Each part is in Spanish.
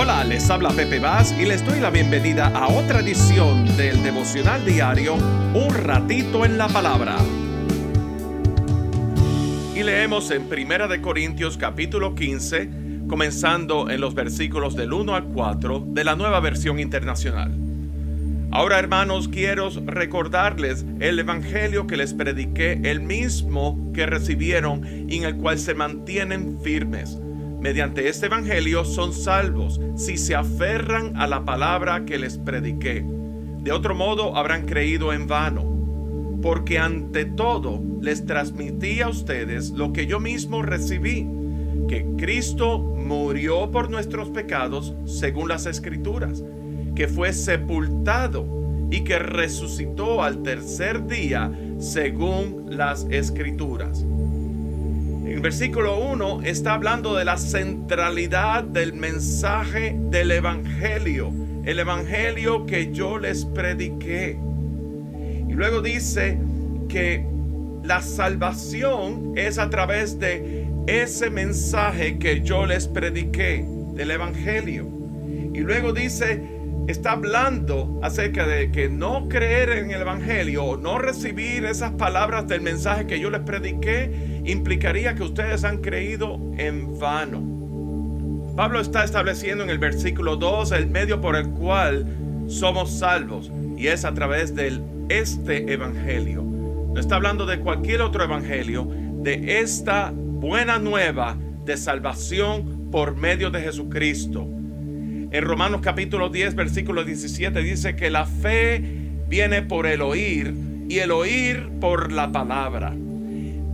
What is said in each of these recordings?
Hola, les habla Pepe Vaz y les doy la bienvenida a otra edición del devocional diario Un ratito en la palabra. Y leemos en Primera de Corintios capítulo 15, comenzando en los versículos del 1 al 4 de la Nueva Versión Internacional. Ahora, hermanos, quiero recordarles el evangelio que les prediqué, el mismo que recibieron y en el cual se mantienen firmes mediante este Evangelio son salvos si se aferran a la palabra que les prediqué. De otro modo habrán creído en vano. Porque ante todo les transmití a ustedes lo que yo mismo recibí, que Cristo murió por nuestros pecados según las escrituras, que fue sepultado y que resucitó al tercer día según las escrituras el versículo 1 está hablando de la centralidad del mensaje del Evangelio, el Evangelio que yo les prediqué. Y luego dice que la salvación es a través de ese mensaje que yo les prediqué del Evangelio. Y luego dice está hablando acerca de que no creer en el Evangelio o no recibir esas palabras del mensaje que yo les prediqué implicaría que ustedes han creído en vano. Pablo está estableciendo en el versículo 2 el medio por el cual somos salvos y es a través de este Evangelio. No está hablando de cualquier otro Evangelio, de esta buena nueva de salvación por medio de Jesucristo en Romanos capítulo 10, versículo 17 dice que la fe viene por el oír y el oír por la palabra,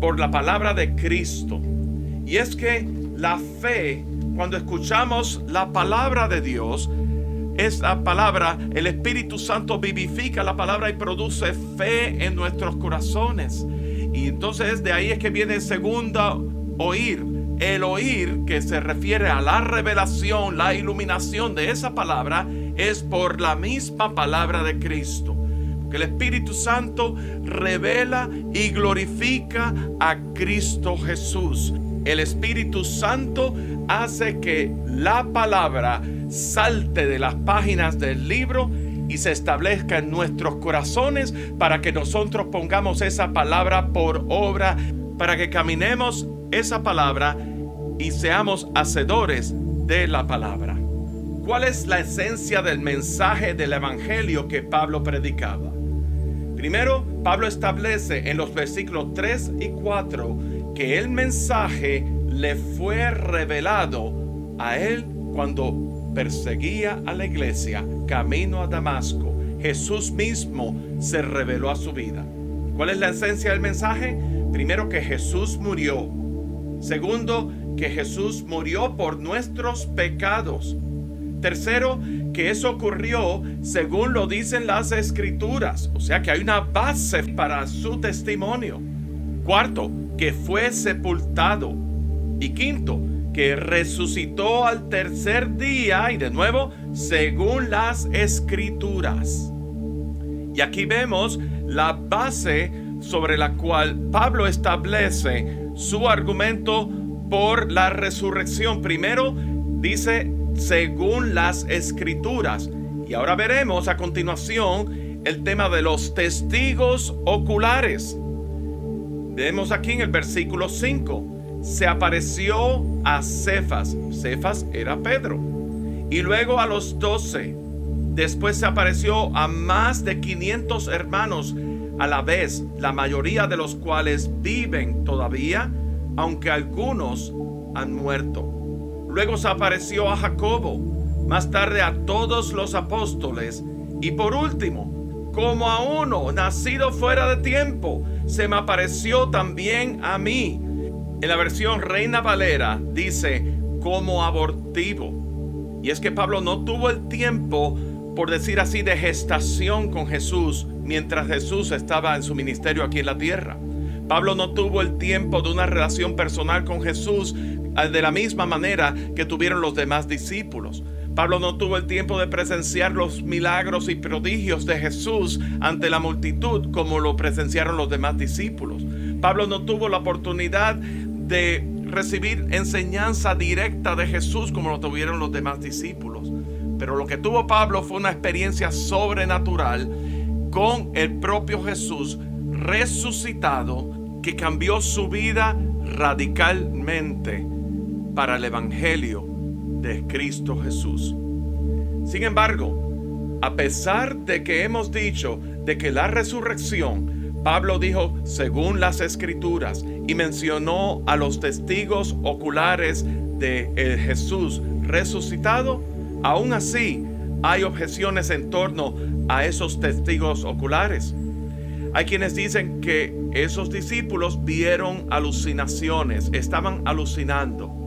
por la palabra de Cristo. Y es que la fe, cuando escuchamos la palabra de Dios, esa palabra, el Espíritu Santo vivifica la palabra y produce fe en nuestros corazones. Y entonces de ahí es que viene segunda oír el oír que se refiere a la revelación, la iluminación de esa palabra, es por la misma palabra de Cristo. Que el Espíritu Santo revela y glorifica a Cristo Jesús. El Espíritu Santo hace que la palabra salte de las páginas del libro y se establezca en nuestros corazones para que nosotros pongamos esa palabra por obra, para que caminemos esa palabra y seamos hacedores de la palabra. ¿Cuál es la esencia del mensaje del Evangelio que Pablo predicaba? Primero, Pablo establece en los versículos 3 y 4 que el mensaje le fue revelado a él cuando perseguía a la iglesia camino a Damasco. Jesús mismo se reveló a su vida. ¿Cuál es la esencia del mensaje? Primero que Jesús murió. Segundo, que Jesús murió por nuestros pecados. Tercero, que eso ocurrió según lo dicen las escrituras, o sea que hay una base para su testimonio. Cuarto, que fue sepultado. Y quinto, que resucitó al tercer día y de nuevo según las escrituras. Y aquí vemos la base sobre la cual Pablo establece su argumento por la resurrección. Primero dice según las escrituras. Y ahora veremos a continuación el tema de los testigos oculares. Vemos aquí en el versículo 5. Se apareció a Cefas. Cefas era Pedro. Y luego a los doce. Después se apareció a más de 500 hermanos a la vez, la mayoría de los cuales viven todavía, aunque algunos han muerto. Luego se apareció a Jacobo, más tarde a todos los apóstoles, y por último, como a uno nacido fuera de tiempo, se me apareció también a mí. En la versión Reina Valera dice como abortivo. Y es que Pablo no tuvo el tiempo por decir así, de gestación con Jesús mientras Jesús estaba en su ministerio aquí en la tierra. Pablo no tuvo el tiempo de una relación personal con Jesús de la misma manera que tuvieron los demás discípulos. Pablo no tuvo el tiempo de presenciar los milagros y prodigios de Jesús ante la multitud como lo presenciaron los demás discípulos. Pablo no tuvo la oportunidad de recibir enseñanza directa de Jesús como lo tuvieron los demás discípulos. Pero lo que tuvo Pablo fue una experiencia sobrenatural con el propio Jesús resucitado que cambió su vida radicalmente para el Evangelio de Cristo Jesús. Sin embargo, a pesar de que hemos dicho de que la resurrección, Pablo dijo según las escrituras y mencionó a los testigos oculares de Jesús resucitado, aún así hay objeciones en torno a esos testigos oculares. Hay quienes dicen que esos discípulos vieron alucinaciones, estaban alucinando.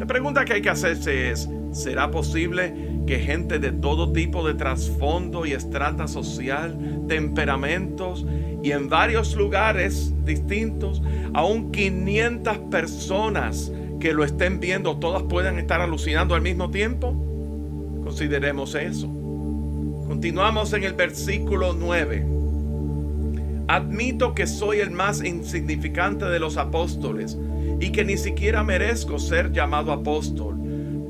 La pregunta que hay que hacerse es, ¿será posible que gente de todo tipo de trasfondo y estrata social, temperamentos y en varios lugares distintos, aún 500 personas que lo estén viendo, todas puedan estar alucinando al mismo tiempo? Consideremos eso. Continuamos en el versículo 9. Admito que soy el más insignificante de los apóstoles y que ni siquiera merezco ser llamado apóstol,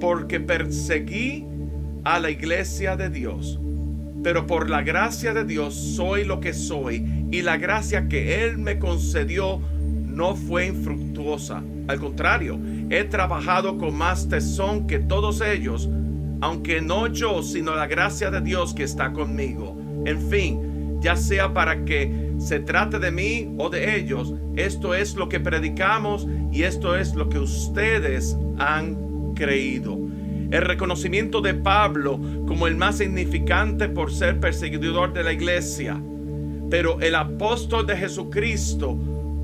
porque perseguí a la iglesia de Dios. Pero por la gracia de Dios soy lo que soy y la gracia que Él me concedió no fue infructuosa. Al contrario, he trabajado con más tesón que todos ellos, aunque no yo, sino la gracia de Dios que está conmigo. En fin, ya sea para que se trate de mí o de ellos, esto es lo que predicamos y esto es lo que ustedes han creído. El reconocimiento de Pablo como el más significante por ser perseguidor de la iglesia, pero el apóstol de Jesucristo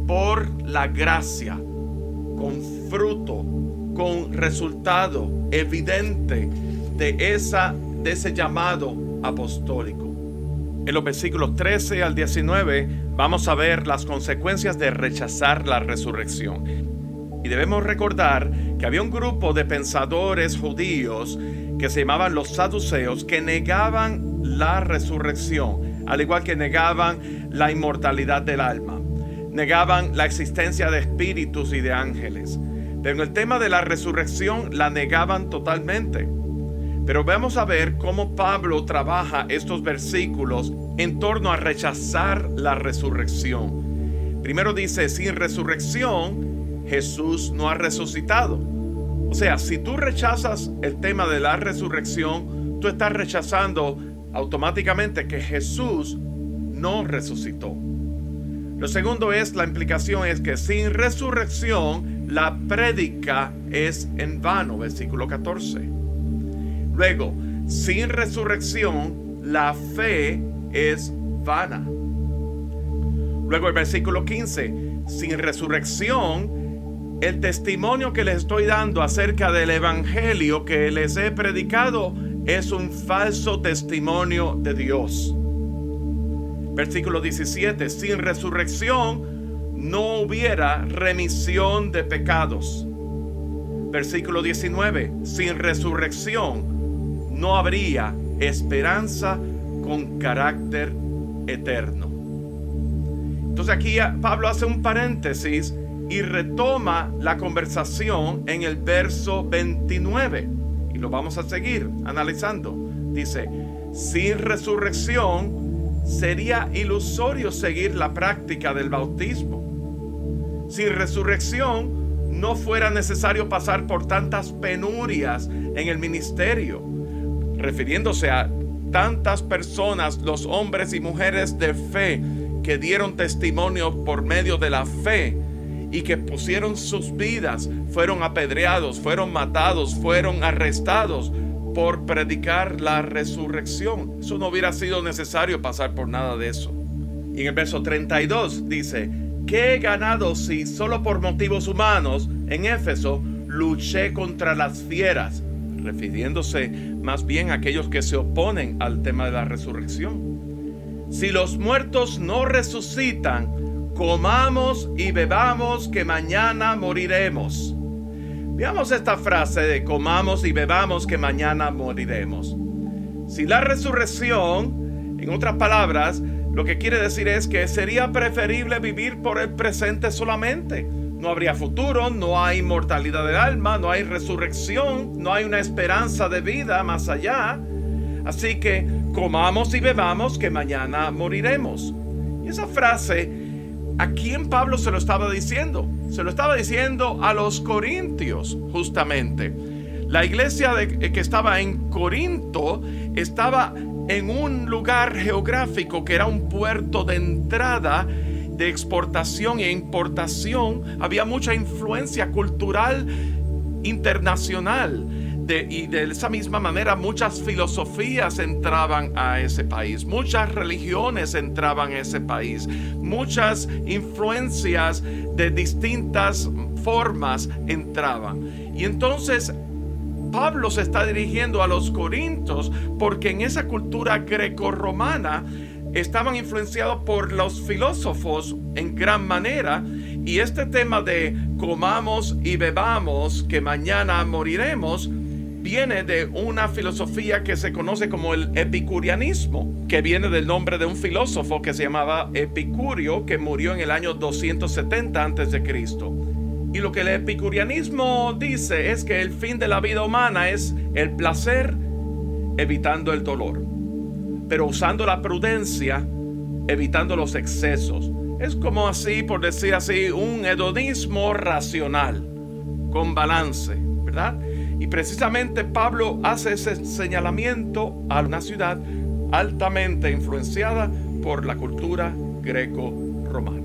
por la gracia, con fruto, con resultado evidente de, esa, de ese llamado apostólico. En los versículos 13 al 19 vamos a ver las consecuencias de rechazar la resurrección. Y debemos recordar que había un grupo de pensadores judíos que se llamaban los saduceos que negaban la resurrección, al igual que negaban la inmortalidad del alma, negaban la existencia de espíritus y de ángeles. Pero en el tema de la resurrección la negaban totalmente. Pero vamos a ver cómo Pablo trabaja estos versículos en torno a rechazar la resurrección. Primero dice, sin resurrección, Jesús no ha resucitado. O sea, si tú rechazas el tema de la resurrección, tú estás rechazando automáticamente que Jesús no resucitó. Lo segundo es, la implicación es que sin resurrección, la prédica es en vano, versículo 14. Luego, sin resurrección, la fe es vana. Luego el versículo 15, sin resurrección, el testimonio que les estoy dando acerca del Evangelio que les he predicado es un falso testimonio de Dios. Versículo 17, sin resurrección no hubiera remisión de pecados. Versículo 19, sin resurrección no habría esperanza con carácter eterno. Entonces aquí Pablo hace un paréntesis y retoma la conversación en el verso 29. Y lo vamos a seguir analizando. Dice, sin resurrección sería ilusorio seguir la práctica del bautismo. Sin resurrección no fuera necesario pasar por tantas penurias en el ministerio refiriéndose a tantas personas, los hombres y mujeres de fe, que dieron testimonio por medio de la fe y que pusieron sus vidas, fueron apedreados, fueron matados, fueron arrestados por predicar la resurrección. Eso no hubiera sido necesario pasar por nada de eso. Y en el verso 32 dice, ¿qué he ganado si solo por motivos humanos en Éfeso luché contra las fieras? Refiriéndose más bien a aquellos que se oponen al tema de la resurrección. Si los muertos no resucitan, comamos y bebamos que mañana moriremos. Veamos esta frase de comamos y bebamos que mañana moriremos. Si la resurrección, en otras palabras, lo que quiere decir es que sería preferible vivir por el presente solamente, no habría futuro, no hay inmortalidad del alma, no hay resurrección, no hay una esperanza de vida más allá. Así que comamos y bebamos que mañana moriremos. Y esa frase, ¿a quién Pablo se lo estaba diciendo? Se lo estaba diciendo a los corintios, justamente. La iglesia de, que estaba en Corinto estaba en un lugar geográfico que era un puerto de entrada de exportación e importación, había mucha influencia cultural internacional. y de esa misma manera muchas filosofías entraban a ese país, muchas religiones entraban a ese país, muchas influencias de distintas formas entraban. Y entonces Pablo se está dirigiendo a los corintios porque en esa cultura greco-romana estaban influenciados por los filósofos en gran manera y este tema de comamos y bebamos que mañana moriremos viene de una filosofía que se conoce como el epicureanismo, que viene del nombre de un filósofo que se llamaba Epicurio, que murió en el año 270 a.C. Y lo que el epicureanismo dice es que el fin de la vida humana es el placer evitando el dolor pero usando la prudencia, evitando los excesos. Es como así, por decir así, un hedonismo racional, con balance, ¿verdad? Y precisamente Pablo hace ese señalamiento a una ciudad altamente influenciada por la cultura greco-romana.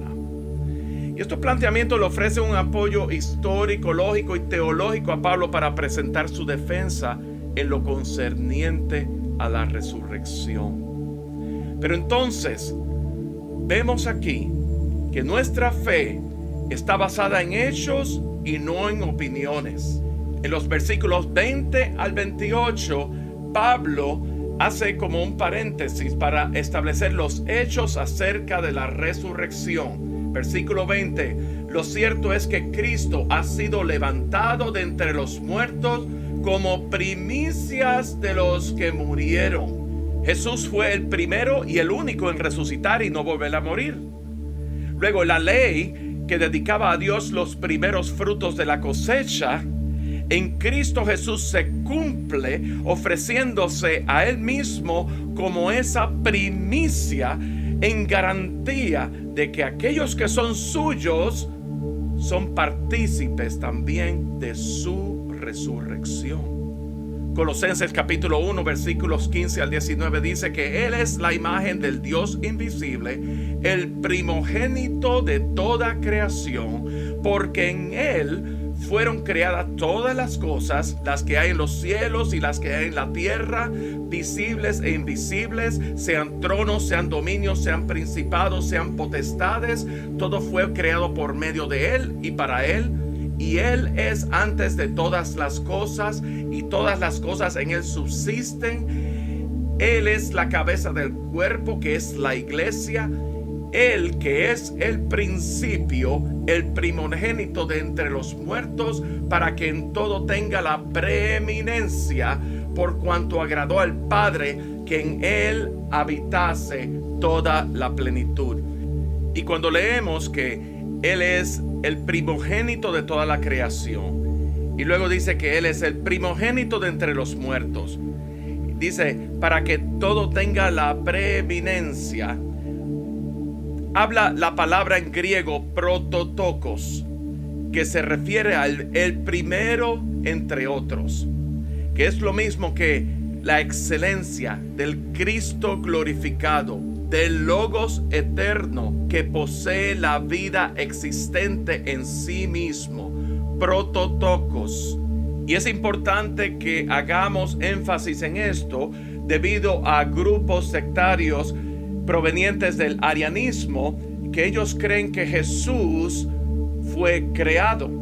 Y estos planteamientos le ofrecen un apoyo histórico, lógico y teológico a Pablo para presentar su defensa en lo concerniente a la resurrección. Pero entonces, vemos aquí que nuestra fe está basada en hechos y no en opiniones. En los versículos 20 al 28, Pablo hace como un paréntesis para establecer los hechos acerca de la resurrección. Versículo 20, lo cierto es que Cristo ha sido levantado de entre los muertos como primicias de los que murieron. Jesús fue el primero y el único en resucitar y no volver a morir. Luego la ley que dedicaba a Dios los primeros frutos de la cosecha, en Cristo Jesús se cumple ofreciéndose a Él mismo como esa primicia en garantía de que aquellos que son suyos son partícipes también de su resurrección. Colosenses capítulo 1 versículos 15 al 19 dice que Él es la imagen del Dios invisible, el primogénito de toda creación, porque en Él fueron creadas todas las cosas, las que hay en los cielos y las que hay en la tierra, visibles e invisibles, sean tronos, sean dominios, sean principados, sean potestades, todo fue creado por medio de Él y para Él y Él es antes de todas las cosas y todas las cosas en Él subsisten. Él es la cabeza del cuerpo que es la iglesia. Él que es el principio, el primogénito de entre los muertos, para que en todo tenga la preeminencia, por cuanto agradó al Padre que en Él habitase toda la plenitud. Y cuando leemos que Él es el primogénito de toda la creación. Y luego dice que Él es el primogénito de entre los muertos. Dice, para que todo tenga la preeminencia. Habla la palabra en griego prototocos, que se refiere al el primero entre otros, que es lo mismo que la excelencia del Cristo glorificado del Logos eterno que posee la vida existente en sí mismo, prototocos. Y es importante que hagamos énfasis en esto debido a grupos sectarios provenientes del arianismo que ellos creen que Jesús fue creado.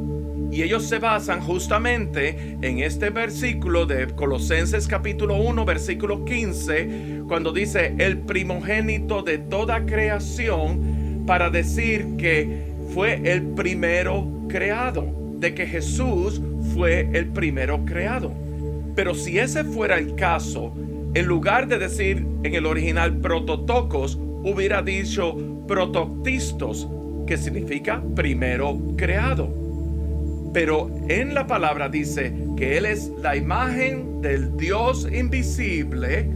Y ellos se basan justamente en este versículo de Colosenses capítulo 1, versículo 15, cuando dice el primogénito de toda creación, para decir que fue el primero creado, de que Jesús fue el primero creado. Pero si ese fuera el caso, en lugar de decir en el original prototocos, hubiera dicho protoctistos, que significa primero creado. Pero en la palabra dice que Él es la imagen del Dios invisible,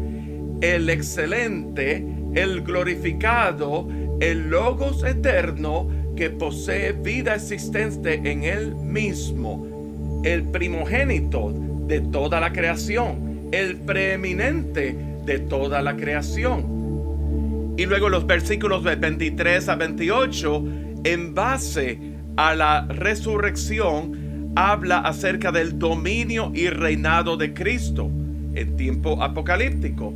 el excelente, el glorificado, el Logos eterno que posee vida existente en Él mismo, el primogénito de toda la creación, el preeminente de toda la creación. Y luego los versículos de 23 a 28, en base a la resurrección, habla acerca del dominio y reinado de Cristo en tiempo apocalíptico.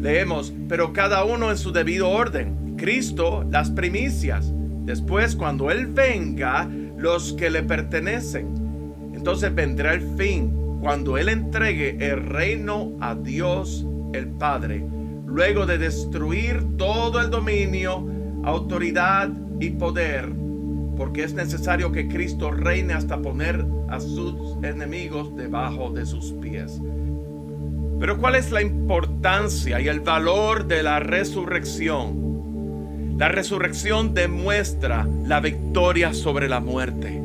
Leemos, pero cada uno en su debido orden. Cristo, las primicias. Después, cuando Él venga, los que le pertenecen. Entonces vendrá el fin, cuando Él entregue el reino a Dios el Padre, luego de destruir todo el dominio, autoridad y poder, porque es necesario que Cristo reine hasta poner a sus enemigos debajo de sus pies. Pero ¿cuál es la importancia y el valor de la resurrección? La resurrección demuestra la victoria sobre la muerte.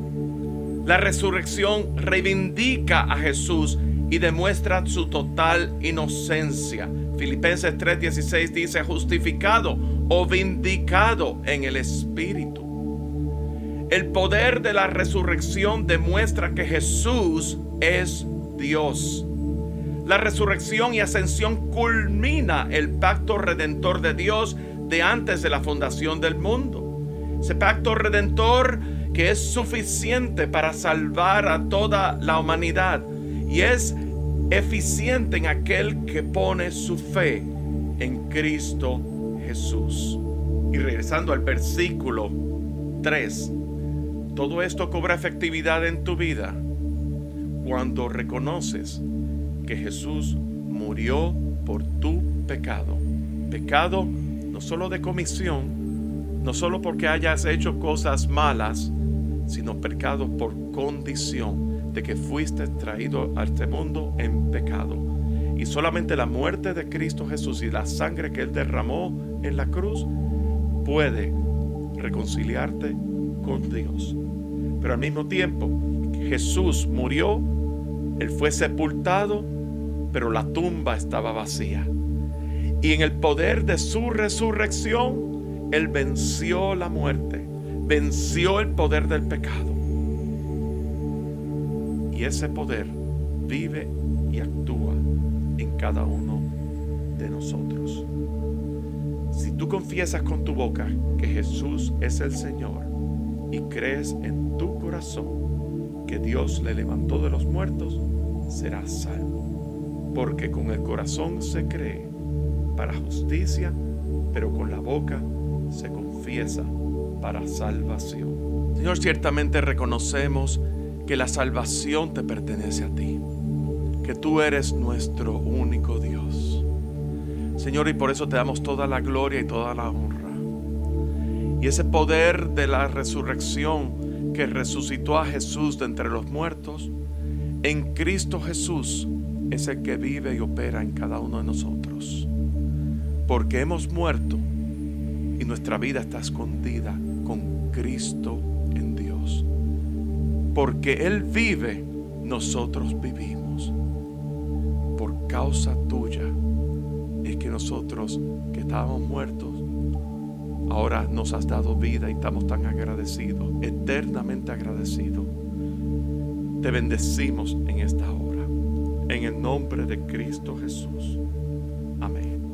La resurrección reivindica a Jesús y demuestra su total inocencia. Filipenses 3:16 dice justificado o vindicado en el Espíritu. El poder de la resurrección demuestra que Jesús es Dios. La resurrección y ascensión culmina el pacto redentor de Dios de antes de la fundación del mundo. Ese pacto redentor que es suficiente para salvar a toda la humanidad y es eficiente en aquel que pone su fe en Cristo Jesús. Y regresando al versículo 3, todo esto cobra efectividad en tu vida cuando reconoces que Jesús murió por tu pecado. Pecado no solo de comisión, no solo porque hayas hecho cosas malas, sino pecado por condición de que fuiste traído a este mundo en pecado. Y solamente la muerte de Cristo Jesús y la sangre que Él derramó en la cruz puede reconciliarte con Dios. Pero al mismo tiempo, Jesús murió, Él fue sepultado, pero la tumba estaba vacía. Y en el poder de su resurrección, Él venció la muerte, venció el poder del pecado y ese poder vive y actúa en cada uno de nosotros. Si tú confiesas con tu boca que Jesús es el Señor y crees en tu corazón que Dios le levantó de los muertos, serás salvo. Porque con el corazón se cree para justicia, pero con la boca se confiesa para salvación. Señor, ciertamente reconocemos que la salvación te pertenece a ti, que tú eres nuestro único Dios. Señor, y por eso te damos toda la gloria y toda la honra. Y ese poder de la resurrección que resucitó a Jesús de entre los muertos, en Cristo Jesús es el que vive y opera en cada uno de nosotros. Porque hemos muerto y nuestra vida está escondida con Cristo porque Él vive, nosotros vivimos. Por causa tuya es que nosotros que estábamos muertos, ahora nos has dado vida y estamos tan agradecidos, eternamente agradecidos. Te bendecimos en esta hora, en el nombre de Cristo Jesús.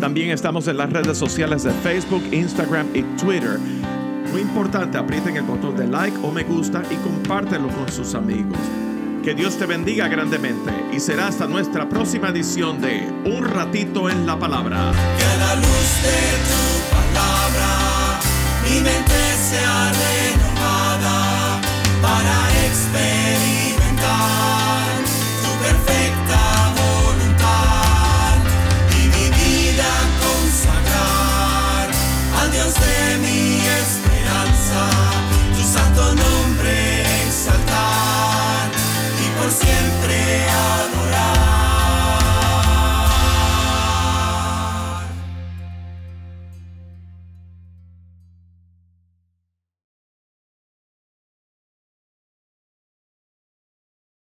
También estamos en las redes sociales de Facebook, Instagram y Twitter. Muy importante, aprieten el botón de like o me gusta y compártelo con sus amigos. Que Dios te bendiga grandemente y será hasta nuestra próxima edición de Un ratito en la palabra. Que la luz de tu